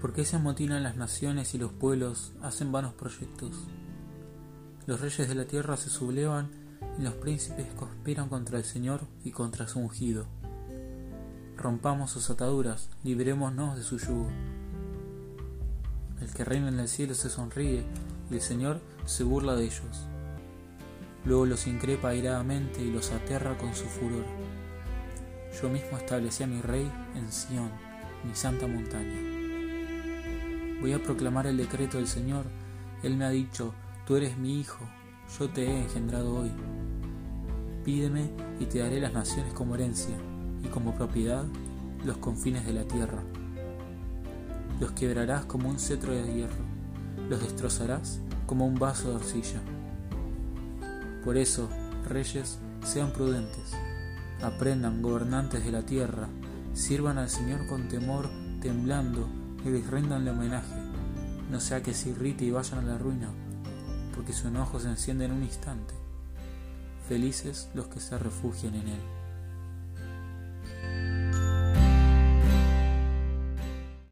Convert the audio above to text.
¿Por qué se amotinan las naciones y los pueblos hacen vanos proyectos? Los reyes de la tierra se sublevan y los príncipes conspiran contra el Señor y contra su ungido. Rompamos sus ataduras, librémonos de su yugo. El que reina en el cielo se sonríe y el Señor se burla de ellos. Luego los increpa airadamente y los aterra con su furor. Yo mismo establecí a mi rey en Sión, mi santa montaña. Voy a proclamar el decreto del Señor. Él me ha dicho, tú eres mi hijo, yo te he engendrado hoy. Pídeme y te daré las naciones como herencia y como propiedad los confines de la tierra. Los quebrarás como un cetro de hierro, los destrozarás como un vaso de arcilla. Por eso, reyes, sean prudentes, aprendan, gobernantes de la tierra, sirvan al Señor con temor, temblando, y les rendanle homenaje, no sea que se irrite y vayan a la ruina, porque su enojo se enciende en un instante. Felices los que se refugian en él.